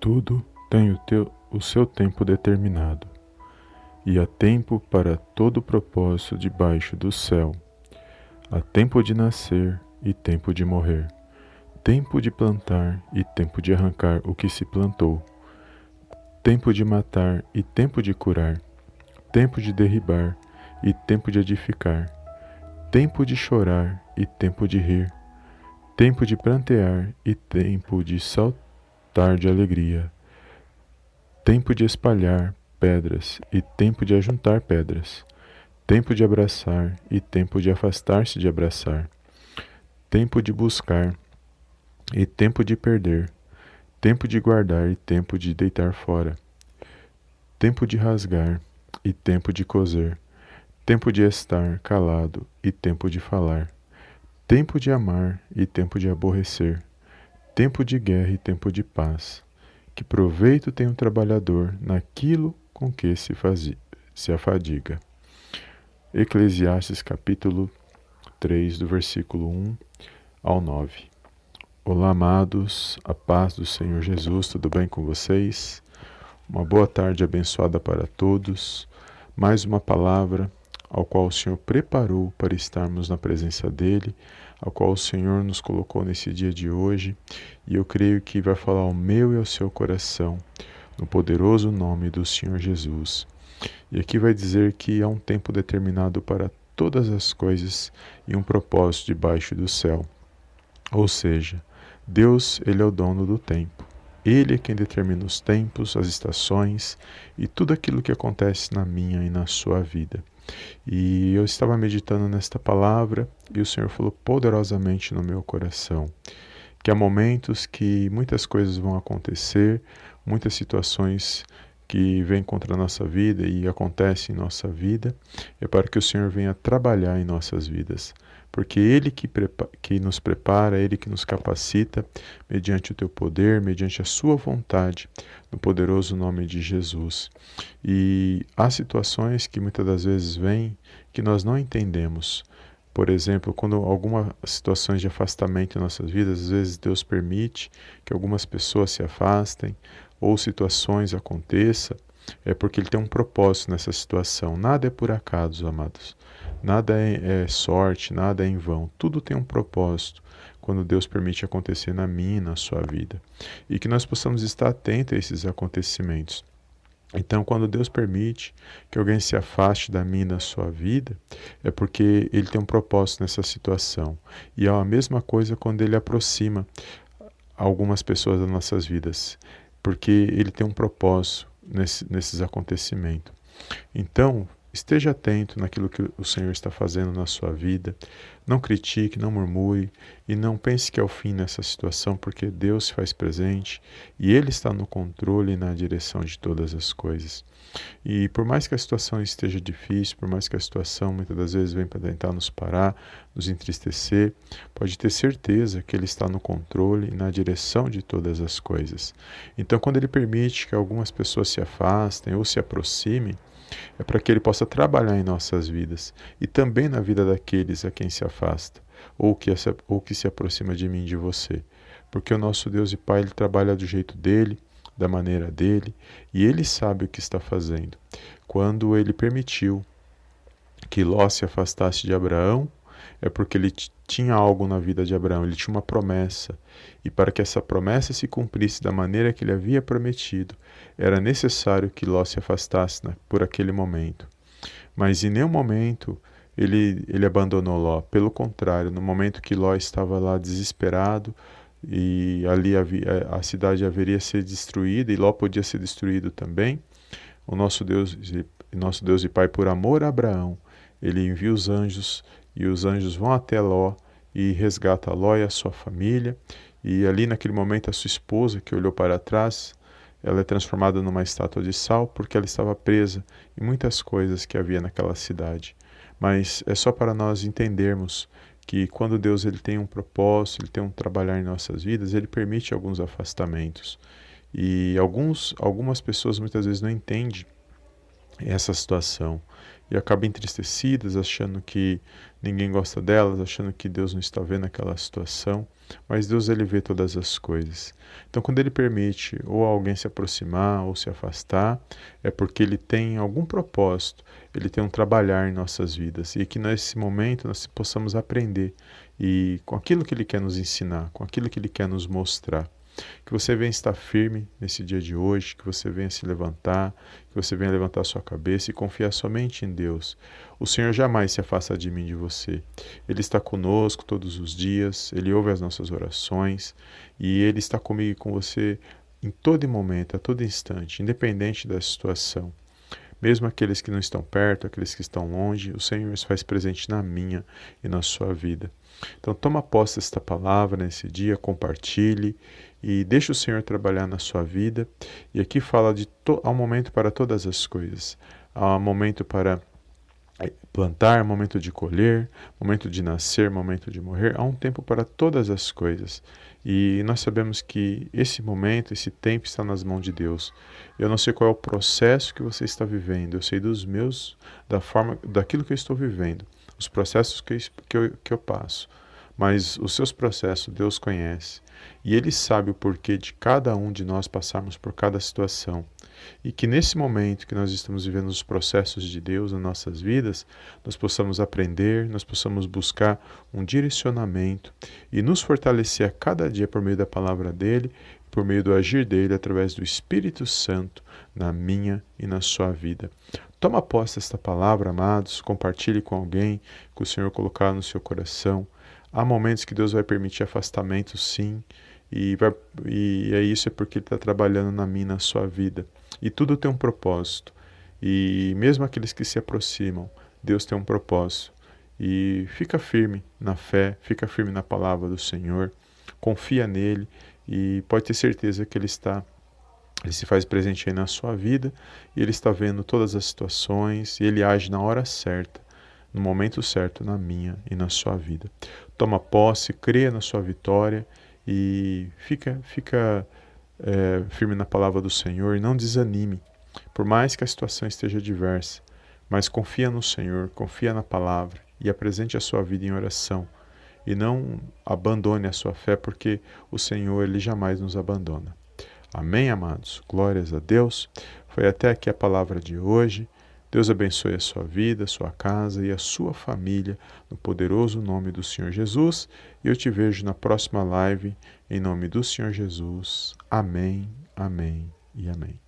Tudo tem o, teu, o seu tempo determinado, e há tempo para todo propósito debaixo do céu. Há tempo de nascer e tempo de morrer, tempo de plantar e tempo de arrancar o que se plantou, tempo de matar e tempo de curar, tempo de derribar e tempo de edificar, tempo de chorar e tempo de rir, tempo de plantear e tempo de saltar de alegria, tempo de espalhar pedras e tempo de ajuntar pedras, tempo de abraçar e tempo de afastar-se de abraçar, tempo de buscar e tempo de perder, tempo de guardar e tempo de deitar fora, tempo de rasgar e tempo de coser, tempo de estar calado e tempo de falar. Tempo de amar e tempo de aborrecer, tempo de guerra e tempo de paz. Que proveito tem o trabalhador naquilo com que se, se afadiga. Eclesiastes capítulo 3, do versículo 1 ao 9. Olá, amados, a paz do Senhor Jesus, tudo bem com vocês? Uma boa tarde abençoada para todos. Mais uma palavra ao qual o Senhor preparou para estarmos na presença dele, ao qual o Senhor nos colocou nesse dia de hoje, e eu creio que vai falar ao meu e ao seu coração, no poderoso nome do Senhor Jesus. E aqui vai dizer que há um tempo determinado para todas as coisas e um propósito debaixo do céu. Ou seja, Deus, ele é o dono do tempo. Ele é quem determina os tempos, as estações e tudo aquilo que acontece na minha e na sua vida. E eu estava meditando nesta palavra e o Senhor falou poderosamente no meu coração que há momentos que muitas coisas vão acontecer, muitas situações que vêm contra a nossa vida e acontecem em nossa vida, é para que o Senhor venha trabalhar em nossas vidas. Porque Ele que, que nos prepara, Ele que nos capacita, mediante o teu poder, mediante a Sua vontade, no poderoso nome de Jesus. E há situações que muitas das vezes vêm que nós não entendemos. Por exemplo, quando algumas situações de afastamento em nossas vidas, às vezes Deus permite que algumas pessoas se afastem, ou situações aconteçam, é porque Ele tem um propósito nessa situação. Nada é por acaso, amados. Nada é, é sorte, nada é em vão. Tudo tem um propósito quando Deus permite acontecer na minha e na sua vida. E que nós possamos estar atentos a esses acontecimentos. Então, quando Deus permite que alguém se afaste da e da sua vida, é porque Ele tem um propósito nessa situação. E é a mesma coisa quando Ele aproxima algumas pessoas das nossas vidas porque ele tem um propósito nesse, nesses acontecimentos. Então, esteja atento naquilo que o Senhor está fazendo na sua vida. Não critique, não murmure e não pense que é o fim nessa situação, porque Deus se faz presente e Ele está no controle e na direção de todas as coisas. E por mais que a situação esteja difícil, por mais que a situação muitas das vezes venha para tentar nos parar, nos entristecer, pode ter certeza que Ele está no controle e na direção de todas as coisas. Então, quando Ele permite que algumas pessoas se afastem ou se aproximem, é para que Ele possa trabalhar em nossas vidas e também na vida daqueles a quem se afasta ou que, ou que se aproxima de mim e de você. Porque o nosso Deus e Pai, Ele trabalha do jeito dele, da maneira dele, e ele sabe o que está fazendo. Quando ele permitiu que Ló se afastasse de Abraão, é porque ele tinha algo na vida de Abraão, ele tinha uma promessa. E para que essa promessa se cumprisse da maneira que ele havia prometido, era necessário que Ló se afastasse né, por aquele momento. Mas em nenhum momento ele, ele abandonou Ló. Pelo contrário, no momento que Ló estava lá desesperado, e ali havia, a cidade haveria ser destruída e Ló podia ser destruído também. O nosso Deus, nosso Deus e Pai, por amor a Abraão, ele envia os anjos e os anjos vão até Ló e resgata Ló e a sua família. E ali naquele momento a sua esposa que olhou para trás, ela é transformada numa estátua de sal porque ela estava presa em muitas coisas que havia naquela cidade. Mas é só para nós entendermos que quando Deus ele tem um propósito, ele tem um trabalhar em nossas vidas, ele permite alguns afastamentos. E alguns, algumas pessoas muitas vezes não entendem essa situação e acaba entristecidas, achando que ninguém gosta delas, achando que Deus não está vendo aquela situação, mas Deus ele vê todas as coisas. Então, quando ele permite ou alguém se aproximar ou se afastar, é porque ele tem algum propósito, ele tem um trabalhar em nossas vidas e que nesse momento nós possamos aprender e com aquilo que ele quer nos ensinar, com aquilo que ele quer nos mostrar. Que você venha estar firme nesse dia de hoje, que você venha se levantar, que você venha levantar sua cabeça e confiar somente em Deus. O Senhor jamais se afasta de mim de você. Ele está conosco todos os dias, ele ouve as nossas orações e ele está comigo e com você em todo momento, a todo instante, independente da situação. Mesmo aqueles que não estão perto, aqueles que estão longe, o Senhor se faz presente na minha e na sua vida. Então, toma posse desta palavra nesse dia, compartilhe e deixe o Senhor trabalhar na sua vida. E aqui fala de há um momento para todas as coisas. Há um momento para plantar, momento de colher, momento de nascer, momento de morrer. Há um tempo para todas as coisas. E nós sabemos que esse momento, esse tempo está nas mãos de Deus. Eu não sei qual é o processo que você está vivendo, eu sei dos meus, da forma, daquilo que eu estou vivendo, os processos que que eu, que eu passo. Mas os seus processos Deus conhece e Ele sabe o porquê de cada um de nós passarmos por cada situação. E que nesse momento que nós estamos vivendo os processos de Deus nas nossas vidas, nós possamos aprender, nós possamos buscar um direcionamento e nos fortalecer a cada dia por meio da palavra dele, por meio do agir dele através do Espírito Santo na minha e na sua vida. Toma posse desta palavra, amados, compartilhe com alguém que o Senhor colocar no seu coração. Há momentos que Deus vai permitir afastamento, sim, e, vai, e é isso é porque Ele está trabalhando na minha, na sua vida. E tudo tem um propósito. E mesmo aqueles que se aproximam, Deus tem um propósito. E fica firme na fé, fica firme na palavra do Senhor, confia nele e pode ter certeza que Ele está ele se faz presente aí na sua vida e ele está vendo todas as situações e ele age na hora certa no momento certo na minha e na sua vida. Toma posse, creia na sua vitória e fica, fica é, firme na palavra do Senhor e não desanime, por mais que a situação esteja diversa, mas confia no Senhor, confia na palavra e apresente a sua vida em oração e não abandone a sua fé, porque o Senhor ele jamais nos abandona. Amém, amados. Glórias a Deus. Foi até aqui a palavra de hoje. Deus abençoe a sua vida, a sua casa e a sua família, no poderoso nome do Senhor Jesus. E eu te vejo na próxima live, em nome do Senhor Jesus. Amém, amém e amém.